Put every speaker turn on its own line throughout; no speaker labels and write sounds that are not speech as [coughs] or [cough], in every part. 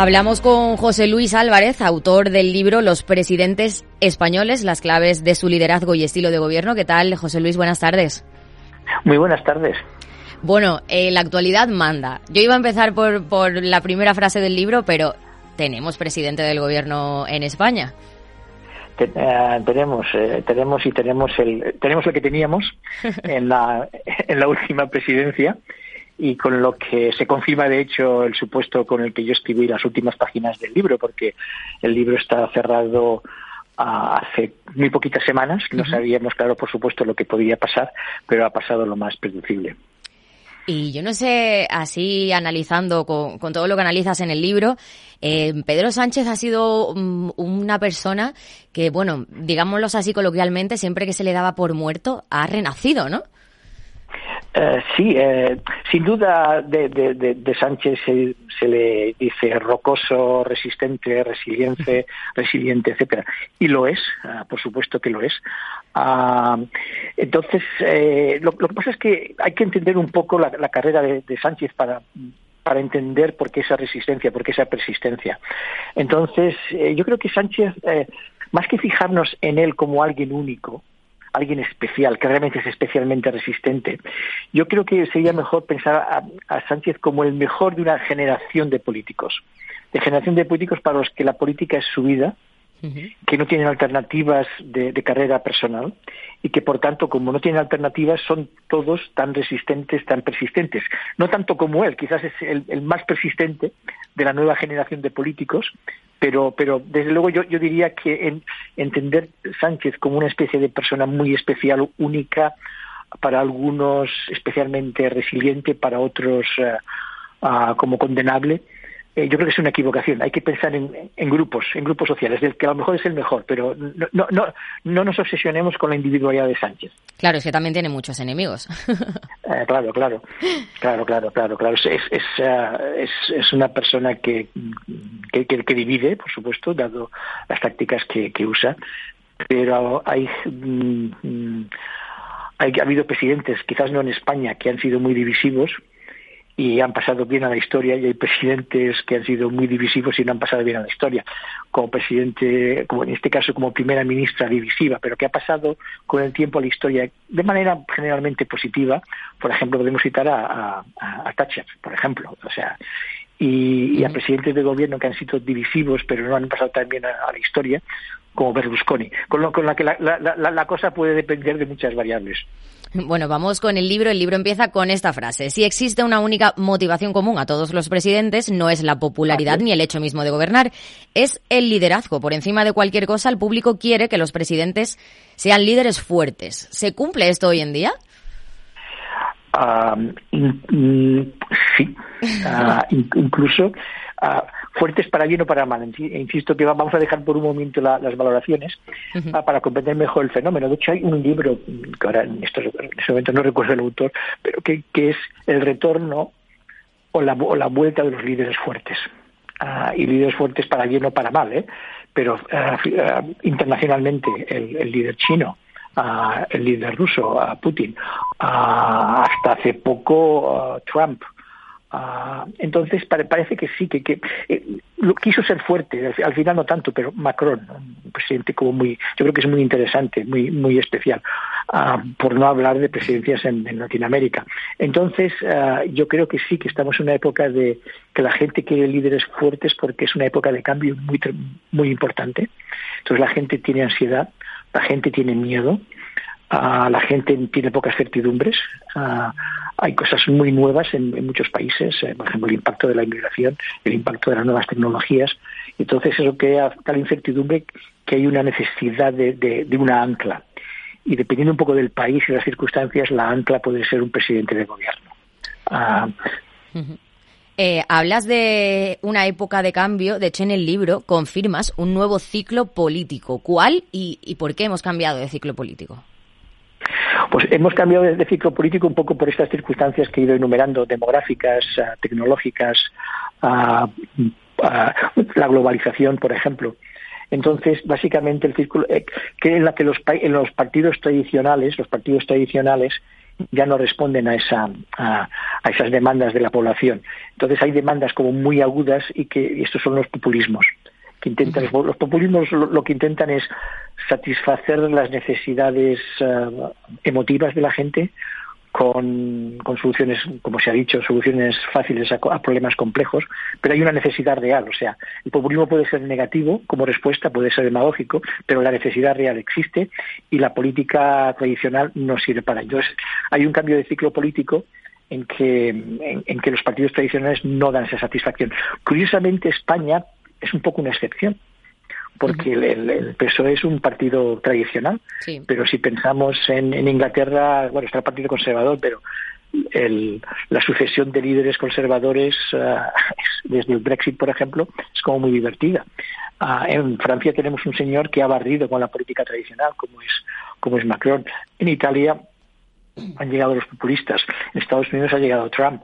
Hablamos con José Luis Álvarez, autor del libro Los presidentes españoles, las claves de su liderazgo y estilo de gobierno. ¿Qué tal, José Luis? Buenas tardes.
Muy buenas tardes.
Bueno, eh, la actualidad manda. Yo iba a empezar por, por la primera frase del libro, pero tenemos presidente del gobierno en España.
Eh, tenemos, eh, tenemos y tenemos el, tenemos lo que teníamos [laughs] en la, en la última presidencia y con lo que se confirma de hecho el supuesto con el que yo escribí las últimas páginas del libro, porque el libro está cerrado hace muy poquitas semanas, no sabíamos, claro, por supuesto, lo que podía pasar, pero ha pasado lo más predecible.
Y yo no sé, así analizando con, todo lo que analizas en el libro, eh, Pedro Sánchez ha sido mm, una persona que, bueno, digámoslo así coloquialmente, siempre que se le daba por muerto, ha renacido, ¿no?
Eh, sí, eh, sin duda de, de, Sánchez se, le dice rocoso, resistente, resiliente, resiliente, etcétera, y lo es, ah, por supuesto que lo es. Ah, entonces, eh, lo, que pasa es que hay que entender un poco la, carrera de, Sánchez para para entender por qué esa resistencia, por qué esa persistencia. Entonces, yo creo que Sánchez, más que fijarnos en él como alguien único, alguien especial, que realmente es especialmente resistente. Yo creo que sería mejor pensar a, Sánchez como el mejor de una generación de políticos, de generación de políticos para los que la política es su vida, que no tienen alternativas de, carrera personal y que, por tanto, como no tienen alternativas, son todos tan resistentes, tan persistentes. No tanto como él, quizás es el más persistente de la nueva generación de políticos, pero, pero desde luego yo, yo diría que en, entender Sánchez como una especie de persona muy especial, única, para algunos especialmente resiliente, para otros eh, ah, como condenable, eh, yo creo que es una equivocación. Hay que pensar en, grupos, en grupos sociales, del que a lo mejor es el mejor, pero no, no, no, no nos obsesionemos con la individualidad de Sánchez.
Claro, es que también tiene muchos enemigos. [laughs]
Eh, claro, claro, claro, claro, claro, claro. Es, es, eh, es, es una persona que, que, que, divide, por supuesto, dado las tácticas que, que usa, pero hay, mm, mm, hay, ha habido presidentes, quizás no en España, que han sido muy divisivos, y han pasado bien a la historia y hay presidentes que han sido muy divisivos y no han pasado bien a la historia como presidente como en este caso como primera ministra divisiva. Pero que ha pasado con el tiempo a la historia de manera generalmente positiva por ejemplo podemos citar a, a, Thatcher por ejemplo o sea y, a presidentes de gobierno que han sido divisivos pero no han pasado tan bien a, la historia como Berlusconi con lo con la que la, la cosa puede depender de muchas variables [laughs]
bueno, vamos con el libro. El libro empieza con esta frase. Si existe una única motivación común a todos los presidentes, no es la popularidad ni el hecho mismo de gobernar, es el liderazgo. Por encima de cualquier cosa, el público quiere que los presidentes sean líderes fuertes. ¿Se cumple esto hoy en día?
Ah, sí, ah, [laughs] incluso ah, fuertes para bien o para mal. Insisto que vamos a dejar por un momento las valoraciones para comprender mejor el fenómeno. De hecho, hay un libro, que ahora en, estos, en este momento no recuerdo el autor, pero que, es El retorno o la, o la vuelta de los líderes fuertes. y líderes fuertes para bien o para mal, ¿eh? pero internacionalmente el, el líder chino, a el líder ruso, a Putin, hasta hace poco Trump. Entonces parece que sí, que, que eh, lo quiso ser fuerte, al, final no tanto, pero Macron, un presidente como muy, yo creo que es muy interesante, muy, muy especial, por no hablar de presidencias en, Latinoamérica. Entonces yo creo que sí, que estamos en una época de que la gente quiere líderes fuertes porque es una época de cambio muy, muy importante. Entonces la gente tiene ansiedad, la gente tiene miedo, la gente tiene pocas certidumbres, hay cosas muy nuevas en, muchos países, eh, por ejemplo el impacto de la inmigración, el impacto de las nuevas tecnologías, entonces eso crea tal incertidumbre que hay una necesidad de, una ancla. Y dependiendo un poco del país y las circunstancias, la ancla puede ser un presidente de gobierno.
Eh, hablas de una época de cambio, de hecho en el libro confirmas un nuevo ciclo político. ¿Cuál y, por qué hemos cambiado de ciclo político?
Pues hemos cambiado de, ciclo político un poco por estas circunstancias que he ido enumerando, demográficas, ah, tecnológicas, ah, ah, la globalización, por ejemplo. Entonces, básicamente, el círculo eh, que en la que los, en los partidos tradicionales, los partidos tradicionales ya no responden a esa, a, a esas demandas de la población. Entonces hay demandas como muy agudas y que estos son los populismos que intentan los populismos lo, que intentan es satisfacer las necesidades eh, emotivas de la gente con, soluciones, como se ha dicho, soluciones fáciles a, problemas complejos, pero hay una necesidad real. O sea, el populismo puede ser negativo como respuesta, puede ser demagógico, pero la necesidad real existe y la política tradicional no sirve para ello. Entonces, hay un cambio de ciclo político en que, en que los partidos tradicionales no dan esa satisfacción. Curiosamente, España es un poco una excepción porque el, PSOE es un partido tradicional, pero si pensamos en, Inglaterra, bueno, está el Partido Conservador, pero la sucesión de líderes conservadores ah, [laughs] desde el Brexit, por ejemplo, es como muy divertida. Ah, en Francia tenemos un señor que ha barrido con la política tradicional, como es, como es Macron. En Italia han llegado los populistas. En Estados Unidos ha llegado Trump.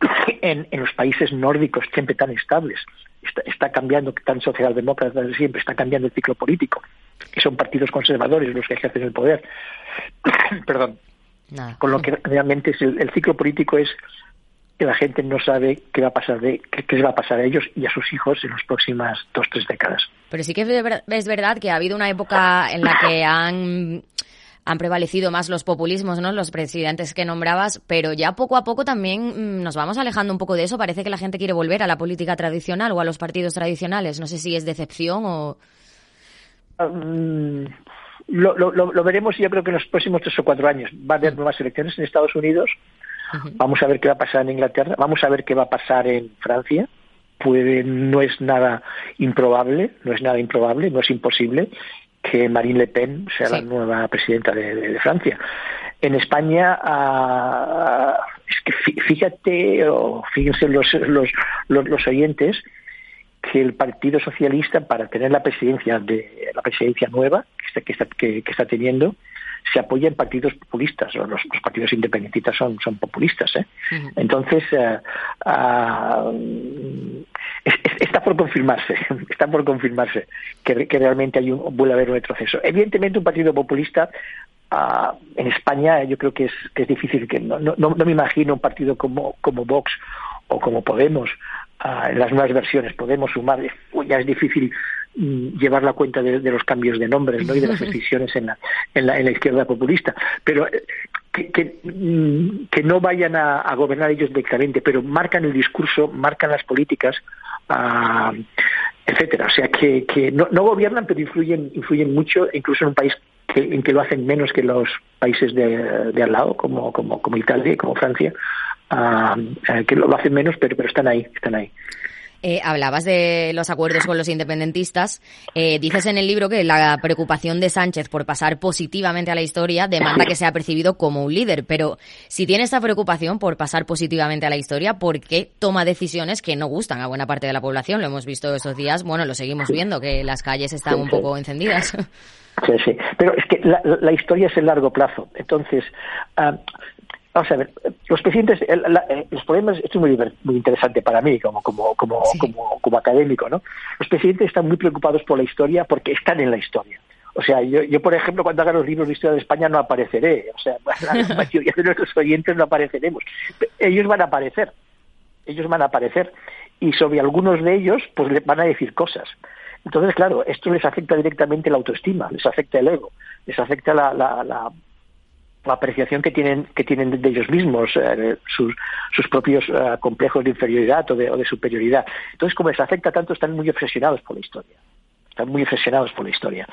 [coughs] En, en los países nórdicos siempre tan estables está, cambiando, tan socialdemócrata de siempre, está cambiando el ciclo político. Y son partidos conservadores los que ejercen el poder. [coughs] Perdón. Con lo que realmente es el, ciclo político es que la gente no sabe qué va a pasar de qué, les va a pasar a ellos y a sus hijos en las próximas dos tres décadas.
Pero sí que es verdad que ha habido una época en la que han han prevalecido más los populismos, ¿no? Los presidentes que nombrabas, pero ya poco a poco también mm, nos vamos alejando un poco de eso. Parece que la gente quiere volver a la política tradicional o a los partidos tradicionales. No sé si es decepción o.
Mm, lo, lo, veremos yo creo que en los próximos tres o cuatro años. Va a haber nuevas elecciones en Estados Unidos. Vamos a ver qué va a pasar en Inglaterra. Vamos a ver qué va a pasar en Francia. Puede, no es nada improbable, no es nada improbable, no es imposible que Marine Le Pen sea la nueva presidenta de, Francia. En España, ah, es que fíjate, o fíjense los, los, los, oyentes, que el Partido Socialista, para tener la presidencia de la presidencia nueva que está, que, que está teniendo, se apoya en partidos populistas, los, los partidos independentistas son, son populistas. ¿eh? Entonces, ah, está por confirmarse, [laughs] está por confirmarse que, que realmente hay un, vuelve a haber un retroceso. Evidentemente, un partido populista ah, en España yo creo que es, que es difícil, que no, no, no me imagino un partido como, como Vox o como Podemos en las nuevas versiones podemos sumar, ya es difícil llevar la cuenta de, los cambios de nombres ¿no? y de las decisiones en la, en la, en la izquierda populista, pero eh, que, que, mm, que no vayan a, gobernar ellos directamente, pero marcan el discurso, marcan las políticas, uh, etcétera. O sea, que, que no, no, gobiernan, pero influyen, influyen mucho, incluso en un país que, en que lo hacen menos que los países de, de al lado, como, como, como Italia y como Francia, eh, que lo hacen menos, pero, pero están ahí, están ahí.
Eh, hablabas de los acuerdos con los independentistas. Eh, dices en el libro que la preocupación de Sánchez por pasar positivamente a la historia demanda que sea percibido como un líder. Pero si tiene esta preocupación por pasar positivamente a la historia, ¿por qué toma decisiones que no gustan a buena parte de la población? Lo hemos visto esos días, bueno, lo seguimos viendo, que las calles están un poco encendidas.
Sí, sí. Pero es que la, historia es el largo plazo. Entonces, ah, Vamos a ver, los presidentes, los problemas, esto es muy, muy interesante para mí como, como, como, como, como académico, ¿no? Los presidentes están muy preocupados por la historia porque están en la historia. O sea, yo, yo, por ejemplo, cuando haga los libros de historia de España no apareceré. O sea, [laughs] la mayoría de nuestros oyentes no apareceremos. Ellos van a aparecer. Ellos van a aparecer. Y sobre algunos de ellos, pues van a decir cosas. Entonces, claro, esto les afecta directamente la autoestima, les afecta el ego, les afecta la, la la apreciación que tienen que tienen de ellos mismos eh, sus, sus propios eh, complejos de inferioridad o de, o de, superioridad. Entonces como les afecta tanto están muy obsesionados por la historia. Están muy obsesionados por la historia.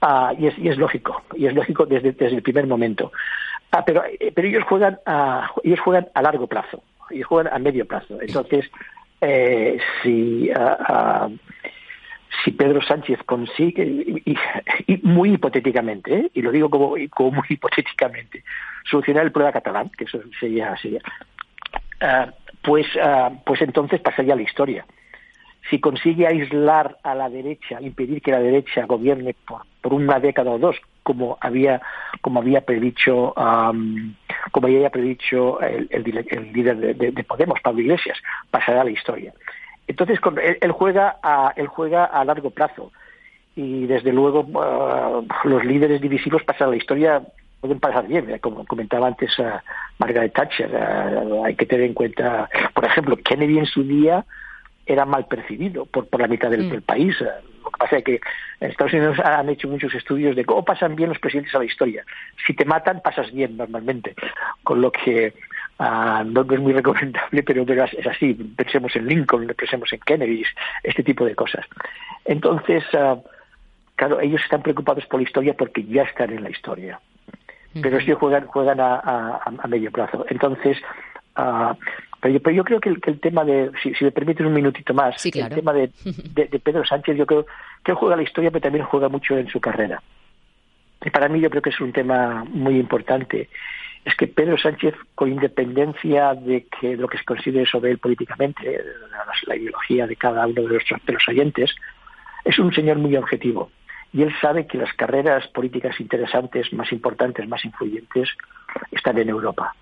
Ah, y, es, y es lógico y es lógico desde, desde el primer momento. Ah, pero eh, pero ellos juegan a, ellos juegan a largo plazo ellos juegan a medio plazo. Entonces si ah, si Pedro Sánchez consigue, y, muy hipotéticamente, ¿eh? y lo digo como, muy hipotéticamente, solucionar el problema catalán, que eso sería, sería uh, pues, uh, pues entonces pasaría a la historia. Si consigue aislar a la derecha, impedir que la derecha gobierne por, por una década o dos, como había, como había predicho, um, como había predicho el, el, el líder de, de, de Podemos, Pablo Iglesias, pasará a la historia. Entonces, él, juega a, él juega a largo plazo y desde luego uh, los líderes divisivos pasan la historia pueden pasar bien, como comentaba antes uh, Margaret Thatcher. Eh, hay que tener en cuenta, por ejemplo, Kennedy en su día era mal percibido por, por la mitad del, mm. país. Lo que pasa es que en Estados Unidos han hecho muchos estudios de cómo pasan bien los presidentes a la historia. Si te matan, pasas bien normalmente. Con lo que uh, no, es muy recomendable, pero, es así. Pensemos en Lincoln, pensemos en Kennedy, este tipo de cosas. Entonces, uh, claro, ellos están preocupados por la historia porque ya están en la historia. Pero ellos juegan, juegan a, a, medio plazo. Entonces, uh, pero yo, creo que el, tema de, si, me permites un minutito más, el tema [laughs] de, Pedro Sánchez, yo creo que él juega la historia, pero también juega mucho en su carrera. Y para mí yo creo que es un tema muy importante. Es que Pedro Sánchez, con independencia de que lo que se considere sobre él políticamente, la, ideología de cada uno de los, de los oyentes, es un señor muy objetivo. Y él sabe que las carreras políticas interesantes, más importantes, más influyentes, están en Europa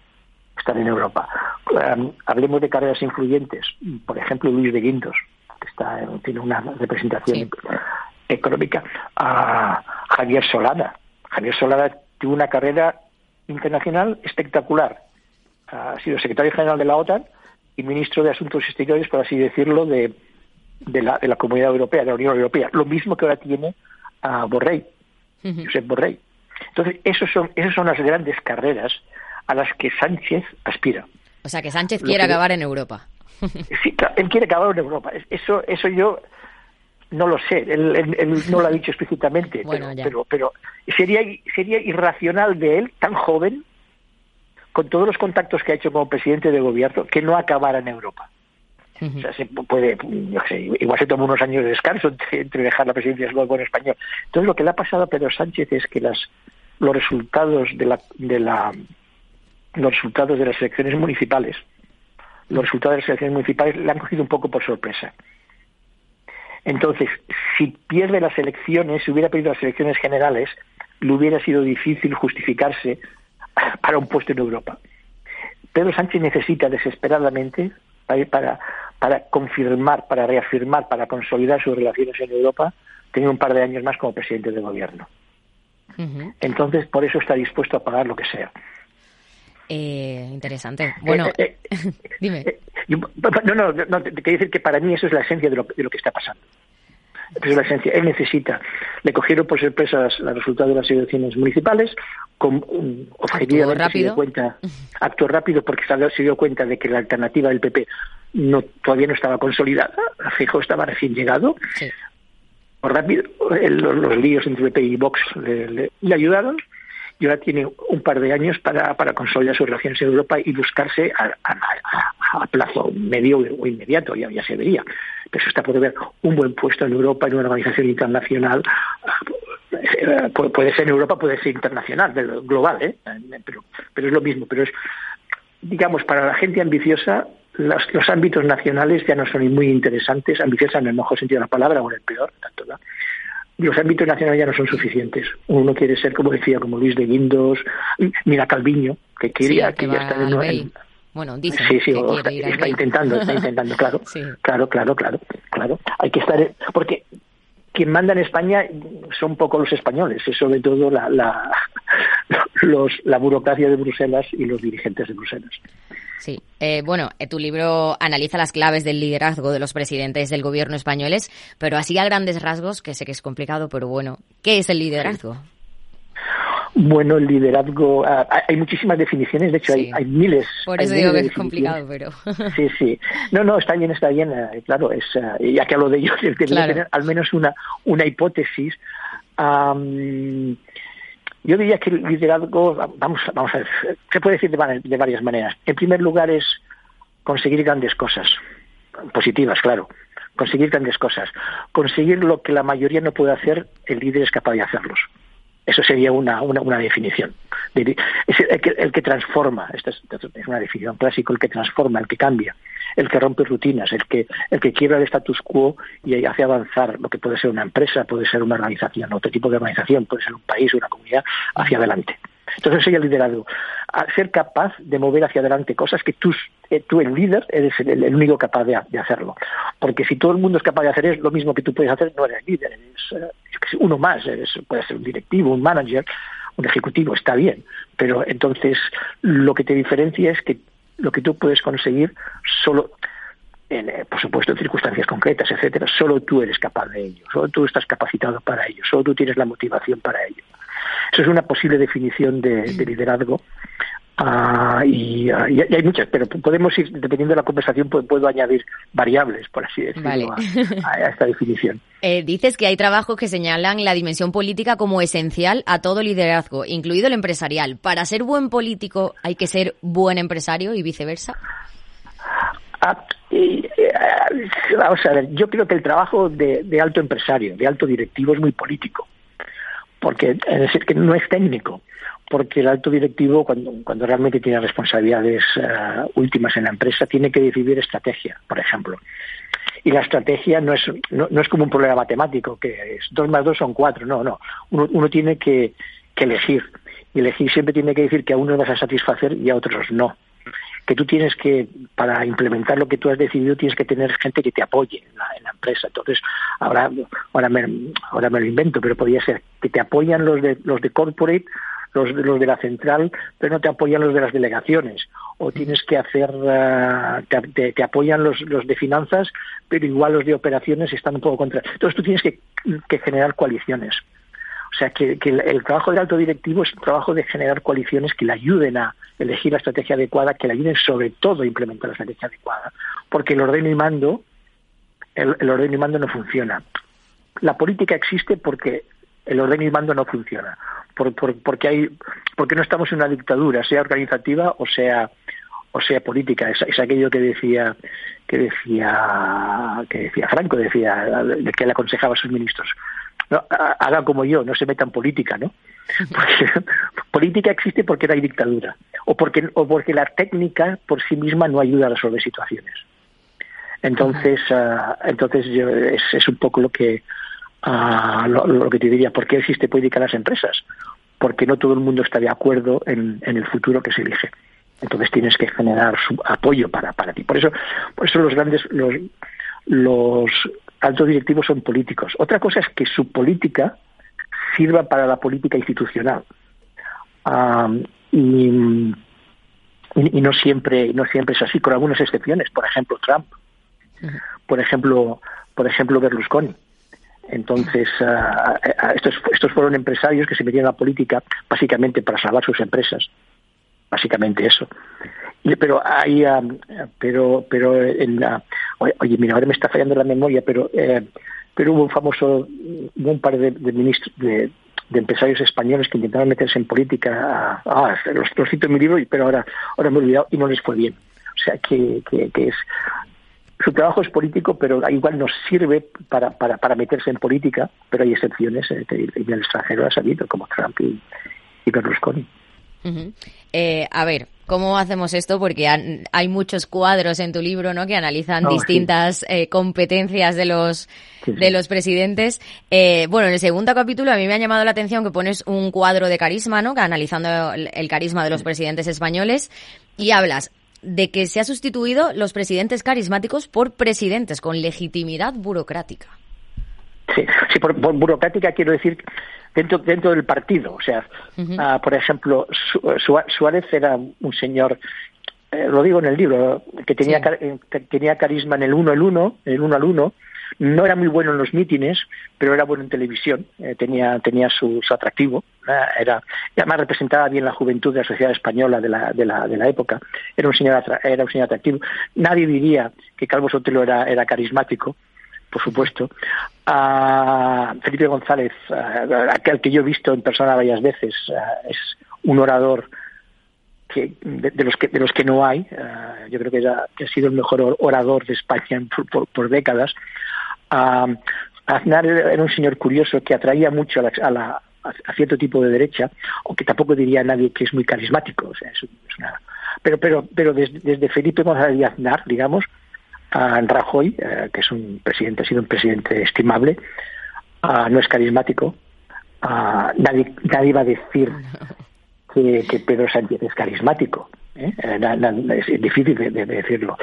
están en Europa. Em, hablemos de carreras influyentes, por ejemplo Luis de Guindos, que está, tiene una representación económica, a Javier Solana. Javier Solana tuvo una carrera internacional espectacular. Ha sido secretario general de la OTAN y ministro de Asuntos Exteriores, por así decirlo, de, de, la, de la Comunidad Europea, de la Unión Europea. Lo mismo que ahora tiene a Borrell, Josep Borrell. Entonces, esos son, esas son las grandes carreras a las que Sánchez aspira.
O sea, que Sánchez quiere acabar en Europa. [laughs]
Sí, él quiere acabar en Europa. Eso, eso yo no lo sé. Él, no lo ha dicho explícitamente, [laughs] pero, pero, sería, sería irracional de él, tan joven, con todos los contactos que ha hecho como presidente de gobierno, que no acabara en Europa. O sea, se puede, sé, igual se toma unos años de descanso [laughs] entre, dejar la presidencia del gobierno español. Entonces, lo que le ha pasado a Pedro Sánchez es que las, los resultados de la, de la los resultados de las elecciones municipales. Los resultados de las elecciones municipales le han cogido un poco por sorpresa. Entonces, si pierde las elecciones, si hubiera perdido las elecciones generales, le hubiera sido difícil justificarse para un puesto en Europa. Pedro Sánchez necesita desesperadamente para, para confirmar, para reafirmar, para consolidar sus relaciones en Europa, tener un par de años más como presidente de gobierno. Entonces, por eso está dispuesto a pagar lo que sea.
Eh, interesante. Bueno, eh, eh, [laughs] dime.
No, no, no, te quiero decir que para mí eso es la esencia de lo, de lo que está pasando. es la esencia. Él necesita. Le cogieron por sorpresa los resultados de las elecciones municipales, con un objetivo rápido. cuenta, actuó rápido porque se dio cuenta de que la alternativa del PP no todavía no estaba consolidada. Fijo estaba recién llegado. rápido, los, líos entre PP y Vox le ayudaron y ahora tiene un par de años para, para consolidar sus relaciones en Europa y buscarse a, plazo medio o inmediato, ya, ya se vería. Pero eso está por ver un buen puesto en Europa, en una organización internacional. Eh, puede ser en Europa, puede ser internacional, global, ¿eh? pero, pero es lo mismo. Pero es, digamos, para la gente ambiciosa, los, los ámbitos nacionales ya no son muy interesantes, ambiciosa en el mejor sentido de la palabra o en el peor, tanto, ¿no? Los ámbitos nacionales ya no son suficientes. Uno quiere ser, como decía, como Luis de Guindos, mira Calviño, que quería que, ya está
en, bueno, dice
sí, sí, está, intentando, está [laughs] intentando, claro, claro, claro, claro, claro. Hay que estar, porque quien manda en España son poco los españoles, es sobre todo la, la, [laughs] los, la burocracia de Bruselas y los dirigentes de Bruselas.
Sí, eh, bueno, eh, tu libro analiza las claves del liderazgo de los presidentes del gobierno españoles, pero así a grandes rasgos, que sé que es complicado, pero bueno, ¿qué es el liderazgo?
Bueno, el liderazgo, ah, hay muchísimas definiciones, de hecho hay, miles.
Por eso digo que es complicado, pero...
Sí, sí. No, no, está bien, está bien, eh, claro, es, ya que hablo de ello, [laughs] tener al menos una, una hipótesis. Yo diría que el liderazgo, vamos, vamos a ver, se puede decir de, varias maneras. En primer lugar es conseguir grandes cosas, positivas, claro. Conseguir grandes cosas. Conseguir lo que la mayoría no puede hacer, el líder es capaz de hacerlos. Eso sería una, una, una definición. Es el que, el que transforma, esta es, una definición clásica, el que transforma, el que cambia, el que rompe rutinas, el que, el que quiebra el status quo y hace avanzar lo que puede ser una empresa, puede ser una organización, otro tipo de organización, puede ser un país, una comunidad, hacia adelante. Entonces sería el liderazgo. ser capaz de mover hacia adelante cosas que tú, eh, tú el líder, eres el, único capaz de, hacerlo. Porque si todo el mundo es capaz de hacer es lo mismo que tú puedes hacer, no eres líder, eres, eh, uno más, puede ser un directivo, un manager, un ejecutivo, está bien, pero entonces lo que te diferencia es que lo que tú puedes conseguir solo, eh, por supuesto, en circunstancias concretas, etcétera, solo tú eres capaz de ello, solo tú estás capacitado para ello, solo tú tienes la motivación para ello. Eso es una posible definición de liderazgo Ah, ah, y, hay muchas, pero podemos ir, dependiendo de la conversación, puedo, añadir variables, por así decirlo, a, esta definición. [laughs]
Eh, dices que hay trabajos que señalan la dimensión política como esencial a todo liderazgo, incluido el empresarial. ¿Para ser buen político hay que ser buen empresario y viceversa?
Ah, eh, vamos a ver, yo creo que el trabajo de, de alto empresario, de alto directivo, es muy político, porque es decir, que no es técnico porque el alto directivo, cuando, realmente tiene responsabilidades eh, últimas en la empresa, tiene que decidir estrategia, por ejemplo. Y la estrategia no es, no, es como un problema matemático, que es dos más dos son cuatro, no, no. Uno, uno tiene que, que elegir. Y elegir siempre tiene que decir que a unos vas a satisfacer y a otros no que tú tienes que, para implementar lo que tú has decidido, tienes que tener gente que te apoye en la, en la empresa. Entonces, ahora, ahora, me, ahora me lo invento, pero podría ser que te apoyan los de, los de corporate los, los de la central, pero no te apoyan los de las delegaciones. O tienes que hacer, eh, te, apoyan los, los de finanzas, pero igual los de operaciones están un poco contra. Entonces tú tienes que, generar coaliciones. O sea, que, el, trabajo del alto directivo es un trabajo de generar coaliciones que le ayuden a elegir la estrategia adecuada, que le ayuden sobre todo a implementar la estrategia adecuada. Porque el ordeno y mando, el, el ordeno y mando no funciona. La política existe porque el orden y mando no funciona, por, porque hay, porque no estamos en una dictadura, sea organizativa o sea o sea política. Es, aquello que decía que decía que decía Franco, decía que le aconsejaba a sus ministros. No, haga como yo, no se meta en política, ¿no? Porque [laughs] política existe porque no hay dictadura o porque o porque la técnica por sí misma no ayuda a resolver situaciones. Entonces, ah, entonces yo, es, es un poco lo que lo, que te diría, ¿por qué existe política en las empresas? Porque no todo el mundo está de acuerdo en, el futuro que se elige. Entonces tienes que generar su apoyo para, para ti. Por eso, por eso los grandes, los, los altos directivos son políticos. Otra cosa es que su política sirva para la política institucional. y, y, no siempre no siempre es así con algunas excepciones por ejemplo Trump por ejemplo por ejemplo Berlusconi entonces, ah, estos, estos fueron empresarios que se metían a política básicamente para salvar sus empresas. Básicamente eso. pero hay, ah, pero, pero en la, oye, mira, ahora me está fallando la memoria, pero, eh, pero hubo un famoso, hubo un par de, ministros, de, empresarios españoles que intentaron meterse en política. Ah, los, los cito en mi libro, pero ahora, ahora me he olvidado y no les fue bien. O sea, que, que, que es, su trabajo es político, pero igual nos sirve para, para, para meterse en política, pero hay excepciones eh, en el extranjero ha salido, como Trump y, Berlusconi.
eh, a ver, ¿cómo hacemos esto? Porque hay muchos cuadros en tu libro, ¿no? Que analizan distintas eh, competencias de los de los presidentes. Eh, bueno, en el segundo capítulo a mí me ha llamado la atención que pones un cuadro de carisma, ¿no? Que analizando el carisma de los presidentes españoles y hablas de que se ha sustituido los presidentes carismáticos por presidentes con legitimidad burocrática.
Sí, sí por, burocrática quiero decir dentro dentro del partido. O sea, ah, por ejemplo, Suárez era un señor, eh, lo digo en el libro, que tenía, eh, tenía carisma en el uno al uno, en el uno al uno, no era muy bueno en los mítines, pero era bueno en televisión, eh, tenía, tenía su, atractivo, era, y además representaba bien la juventud de la sociedad española de la, de la, de la época, era un, señor era un señor atractivo. Nadie diría que Calvo Sotelo era, era carismático, por supuesto. Felipe González, aquel que yo he visto en persona varias veces, es un orador que, de, los que de los que no hay. yo creo que, ha sido el mejor orador de España por décadas. Aznar era un señor curioso que atraía mucho a, la, cierto tipo de derecha, aunque tampoco diría a nadie que es muy carismático. O sea, es, Pero, pero, pero desde, Felipe González y Aznar, digamos, a Rajoy, eh, que es un presidente, ha sido un presidente estimable, no es carismático, nadie, nadie va a decir que, Pedro Sánchez es carismático. ¿eh? Eh, es difícil de, decirlo.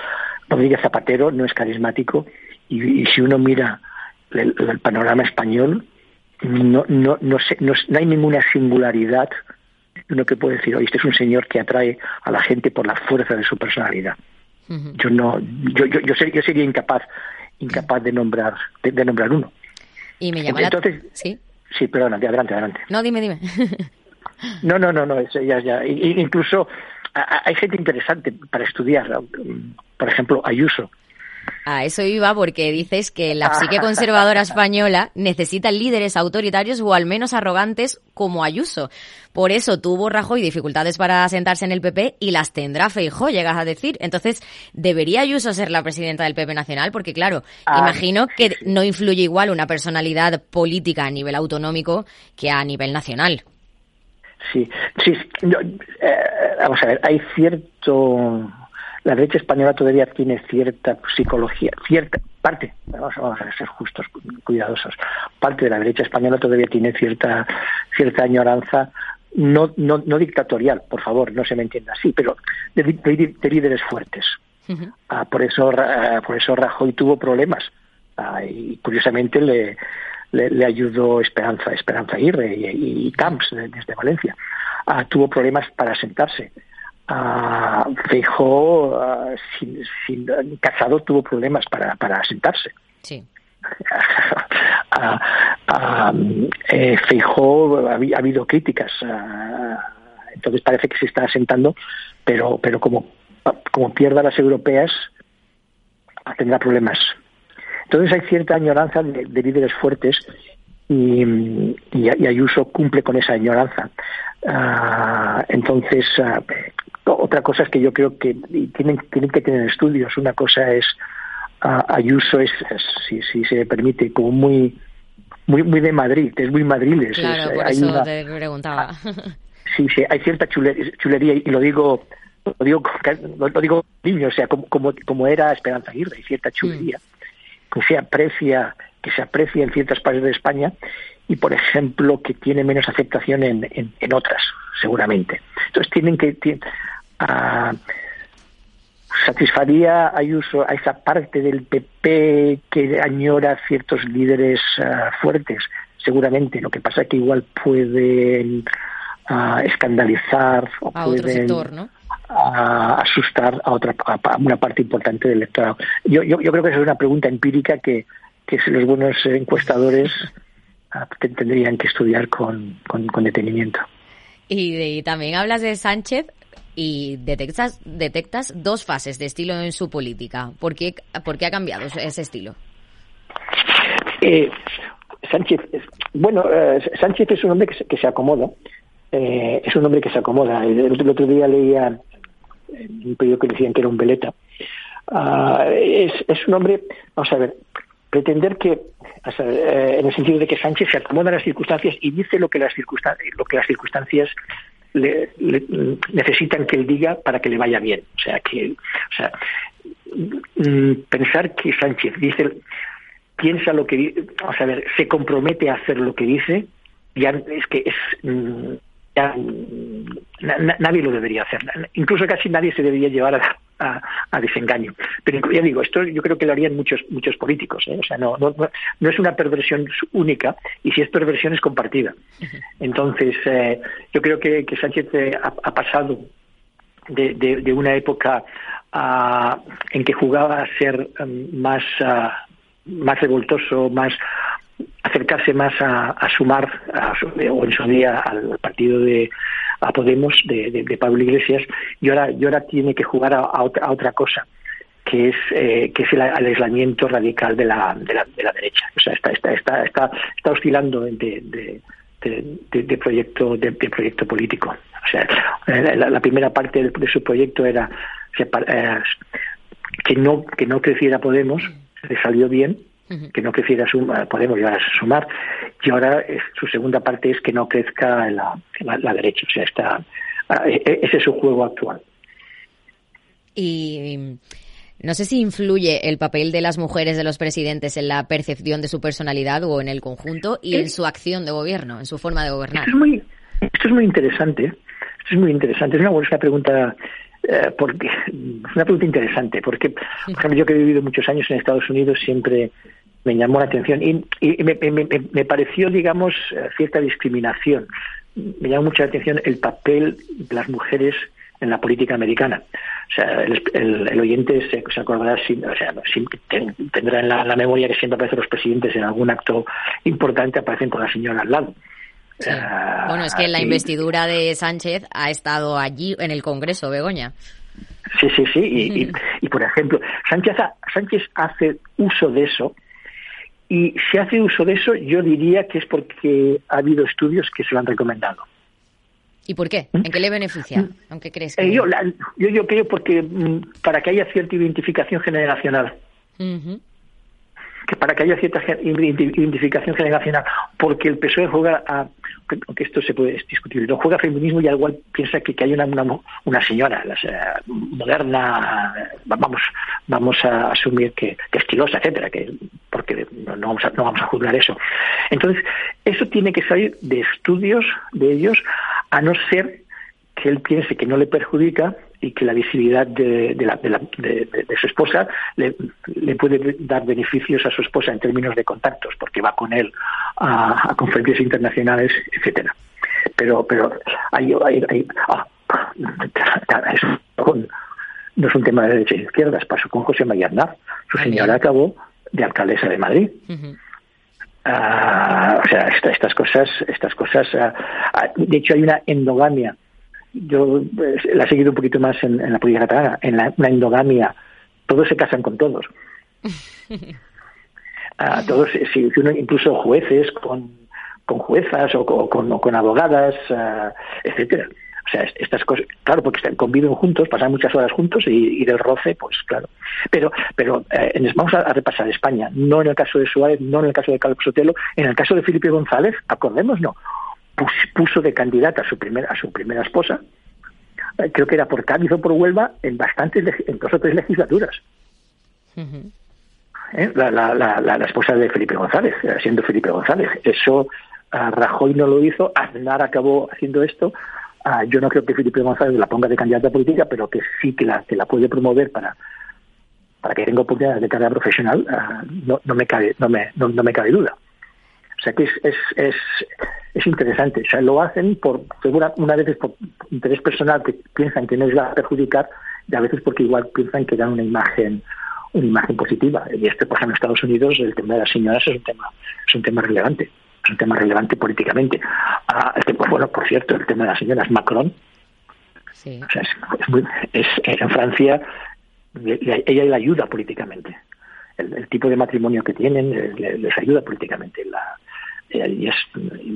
Rodríguez Zapatero no es carismático y, si uno mira el, panorama español, no, no, no, no, no hay ninguna singularidad uno que puede decir, oye, este es un señor que atrae a la gente por la fuerza de su personalidad. Yo no, yo, yo, yo, sería, yo sería incapaz, incapaz de nombrar, de, nombrar uno.
Y me llama
Entonces,
sí.
Sí, perdona, adelante, adelante.
No, dime, dime. [laughs]
no, no, no, no, ya, ya. Incluso hay gente interesante para estudiar. Por ejemplo, Ayuso,
a eso iba porque dices que la psique conservadora española necesita líderes autoritarios o al menos arrogantes como Ayuso. Por eso tuvo Rajoy dificultades para sentarse en el PP y las tendrá Feijó, llegas a decir. Entonces, ¿debería Ayuso ser la presidenta del PP nacional? Porque claro, ah, imagino que no influye igual una personalidad política a nivel autonómico que a nivel nacional.
Sí, sí. Eh, vamos a ver, hay cierto la derecha española todavía tiene cierta psicología, cierta parte, vamos, a ser justos, cuidadosos, parte de la derecha española todavía tiene cierta cierta añoranza no, no, no dictatorial, por favor, no se me entienda así, pero de, líderes fuertes. Ah, por eso ah, por eso Rajoy tuvo problemas ah, y curiosamente le, le, ayudó Esperanza Esperanza Aguirre y, y Camps desde Valencia. tuvo problemas para sentarse uh, Feijó, sin, casado, tuvo problemas para, para sentarse.
Sí. [laughs]
eh, Feijó ha, habido críticas, entonces parece que se está asentando, pero, pero como, como pierda las europeas, tendrá problemas. Entonces hay cierta añoranza de, líderes fuertes y, y, Ayuso cumple con esa añoranza. Entonces, otra cosa es que yo creo que tienen, tienen que tener estudios. Una cosa es Ayuso es, si, si se permite, como muy muy muy de Madrid, es muy madriles.
Claro, por eso te preguntaba. [laughs]
Sí, sí, hay cierta chulería, y lo digo lo digo lo digo niño, o sea, como, como, como era Esperanza Aguirre, hay cierta chulería mm. que se aprecia que se aprecia en ciertas partes de España y, por ejemplo, que tiene menos aceptación en, en, otras, seguramente. Entonces tienen que... satisfaría Ayuso a esa parte del PP que añora ciertos líderes ah, fuertes, seguramente. Lo que pasa es que igual pueden ah, escandalizar o pueden asustar a otra a una parte importante del electorado. Yo, yo, yo creo que esa es una pregunta empírica que, que los buenos encuestadores ah, [laughs] tendrían que estudiar con, con, detenimiento.
Y, también hablas de Sánchez y detectas, detectas dos fases de estilo en su política. ¿Por qué, por qué ha cambiado ese estilo?
Eh, Sánchez, bueno, eh, Sánchez es un hombre que se, que se acomoda. Eh, es un hombre que se acomoda. El, otro día leía un periódico que decían que era un veleta. Ah, es, es un hombre, vamos a ver, pretender que, eh, en el sentido de que Sánchez se acomoda a las circunstancias y dice lo que las circunstancias, lo que las circunstancias le, necesitan que él diga para que le vaya bien. O sea, que, o sea, mm, pensar que Sánchez dice, piensa lo que, vamos a ver, se compromete a hacer lo que dice, ya es que es, mm, ya, nadie lo debería hacer. Incluso casi nadie se debería llevar a, a, desengaño. Pero ya digo, esto yo creo que lo harían muchos muchos políticos. ¿eh? O sea, no, no, no es una perversión única y si es perversión es compartida. Entonces, eh, yo creo que, que Sánchez eh, ha, pasado de, de, una época en que jugaba a ser um, más, ah, más revoltoso, más acercarse más a, sumar, o en su día al partido de a Podemos de, Pablo Iglesias, y ahora, y ahora tiene que jugar a, otra, cosa que es eh, que es el, aislamiento radical de la, de la, de la derecha. O sea, está, está, está, está, está oscilando de, de, proyecto de, proyecto político. O sea, eh, la, primera parte de, su proyecto era eh, que no que no creciera Podemos, le salió bien, que no creciera sumar, Podemos llegar a sumar, y ahora su segunda parte es que no crezca la, la, derecha. O sea, está, ah, e, e, ese es su juego actual.
Y no sé si influye el papel de las mujeres de los presidentes en la percepción de su personalidad o en el conjunto y en su acción de gobierno, en su forma de gobernar.
Esto es muy, esto es muy interesante. Esto es muy interesante. Es una buena pregunta eh, porque es una pregunta interesante porque por ejemplo yo que he vivido muchos años en Estados Unidos siempre me llamó la atención y, me, pareció, digamos, cierta discriminación. Me llamó mucha atención el papel de las mujeres en la política americana. O sea, el, oyente se, acordará, o sea, tendrá en la, memoria que siempre aparecen los presidentes en algún acto importante, aparecen con la señora al lado.
Bueno, es que la investidura de Sánchez ha estado allí en el Congreso, Begoña.
Sí, sí, sí. Y, por ejemplo, Sánchez, Sánchez hace uso de eso. Y si hace uso de eso, yo diría que es porque ha habido estudios que se lo han recomendado.
¿Y por qué? ¿Mm? ¿En qué le beneficia? ¿Mm? Aunque crees
eh, yo, yo, creo porque para que haya cierta identificación generacional que para que haya cierta identificación generacional, porque el PSOE juega a, aunque esto se puede discutir, no juega feminismo y al igual piensa que, que hay una, una, señora moderna, vamos vamos a asumir que, que estilosa, etcétera, que porque no, vamos a, no vamos a juzgar eso. Entonces, eso tiene que salir de estudios de ellos, a no ser que él piense que no le perjudica y que la visibilidad de, de, la, de, su esposa le, puede dar beneficios a su esposa en términos de contactos, porque va con él a, conferencias internacionales, etcétera. Pero, pero hay, hay, ah, no es un tema de derecha e izquierdas, pasó con José María Aznar. Su señora acabó de alcaldesa de Madrid. Ah, o sea, estas cosas, estas cosas. Ah, de hecho, hay una endogamia yo pues, la he seguido un poquito más en, la política catalana, en la, endogamia, todos se casan con todos. [laughs] Ah, todos, si, uno, incluso jueces con, con juezas o con, con abogadas, uh, etcétera. O sea, estas cosas, claro, porque conviven juntos, pasan muchas horas juntos y, del roce, pues claro. Pero, pero eh, vamos a, repasar España, no en el caso de Suárez, no en el caso de Carlos Sotelo, en el caso de Felipe González, acordemos, no puso de candidata a su primera a su primera esposa eh, creo que era por Cádiz o por Huelva en bastantes en dos o tres legislaturas. ¿Eh? la, la, la, esposa de Felipe González eh, siendo Felipe González. Eso Rajoy no lo hizo Aznar acabó haciendo esto. Yo no creo que Felipe González la ponga de candidata política pero que sí que la que la puede promover para para que tenga oportunidades de carrera profesional no, no me cabe no me no me cabe duda. O sea que es, es, es, es interesante. O sea, lo hacen por, una, una vez por interés personal que piensan que no les va a perjudicar y a veces porque igual piensan que dan una imagen una imagen positiva. Y este, pues en Estados Unidos, el tema de las señoras es un tema, es un tema relevante. Es un tema relevante políticamente. Ah, este, pues, bueno, por cierto, el tema de las señoras Macron. Sí. O sea, es, muy, es, en Francia, ella le ayuda políticamente. El, tipo de matrimonio que tienen les ayuda políticamente. La, y es,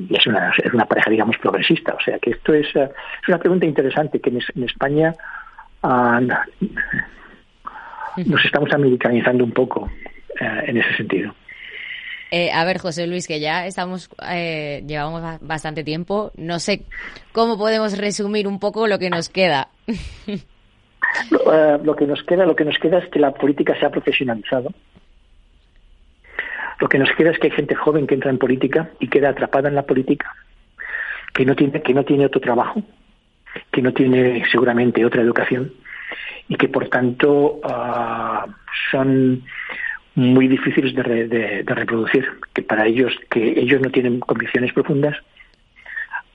es, una, es una pareja, digamos, progresista. O sea que esto es, eh, es una pregunta interesante que en, España ah, nos estamos americanizando un poco eh, en ese sentido.
Eh, a ver, José Luis, que ya estamos, llevamos bastante tiempo. No sé cómo podemos resumir un poco lo que nos queda. [laughs]
lo, que nos queda, lo que nos queda es que la política se ha profesionalizado lo que nos queda es que hay gente joven que entra en política y queda atrapada en la política, que no tiene, que no tiene otro trabajo, que no tiene seguramente otra educación y que por tanto ah, son muy difíciles de, reproducir, que para ellos, que ellos no tienen convicciones profundas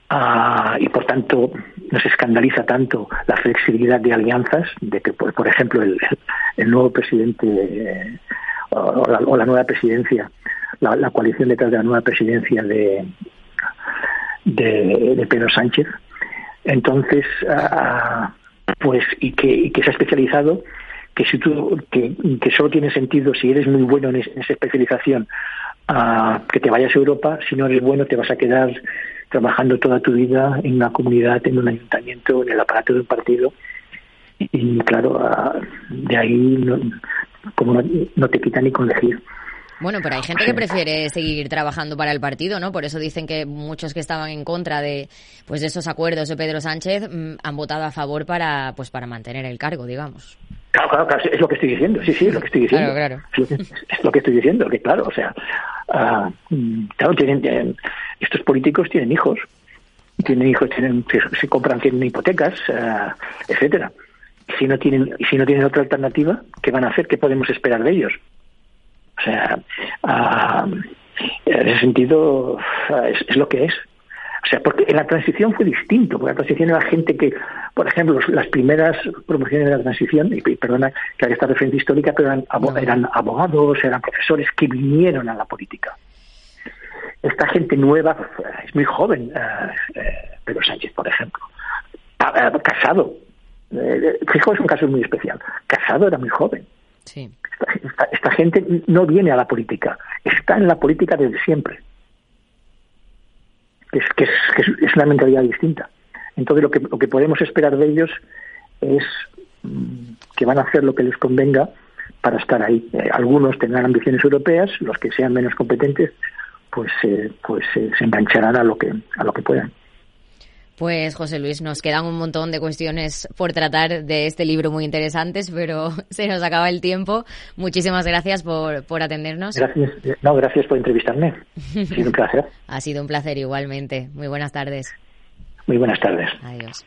ah, y por tanto nos escandaliza tanto la flexibilidad de alianzas, de que por, ejemplo el, nuevo presidente o la, nueva presidencia, la, coalición detrás de la nueva presidencia de, de, Pedro Sánchez. Entonces, ah, pues, y que, y que se ha especializado, que si tú, que, que solo tiene sentido si eres muy bueno en, esa especialización, ah, que te vayas a Europa, si no eres bueno te vas a quedar trabajando toda tu vida en una comunidad, en un ayuntamiento, en el aparato de un partido. Y claro, ah, de ahí como no, te quita ni con elegir.
Bueno, pero hay gente que prefiere seguir trabajando para el partido, ¿no? Por eso dicen que muchos que estaban en contra de, pues, de esos acuerdos de Pedro Sánchez mm, han votado a favor para, pues, para mantener el cargo, digamos.
Claro, claro, es lo que estoy diciendo, sí, sí, es lo que estoy diciendo. Claro, claro. Es, lo que, estoy diciendo, que claro, o sea, uh, claro, tienen, estos políticos tienen hijos, tienen hijos, tienen, se, compran, tienen hipotecas, uh, etcétera si no tienen si no tienen otra alternativa, ¿qué van a hacer? ¿Qué podemos esperar de ellos? O sea, en ese sentido es, lo que es. O sea, porque en la transición fue distinto, porque la transición era gente que, por ejemplo, las primeras promociones de la transición, y perdona que haga esta referencia histórica, pero eran, eran abogados, eran profesores que vinieron a la política. Esta gente nueva es muy joven, eh, eh, Pedro Sánchez, por ejemplo, ah, eh, casado. Fijo, es un caso muy especial. Casado era muy joven.
Sí.
Esta, gente no viene a la política, está en la política desde siempre. Es, que es, una mentalidad distinta. Entonces, lo que, lo que podemos esperar de ellos es mm, que van a hacer lo que les convenga para estar ahí. algunos tendrán ambiciones europeas, los que sean menos competentes pues, eh, pues eh, se engancharán a lo que a lo que puedan.
Pues José Luis, nos quedan un montón de cuestiones por tratar de este libro muy interesantes, pero [laughs] se nos acaba el tiempo. Muchísimas gracias por, por atendernos.
Gracias, no, gracias por entrevistarme. Ha sido un placer. [laughs]
ha sido un placer igualmente. Muy buenas tardes.
Muy buenas tardes.
Adiós.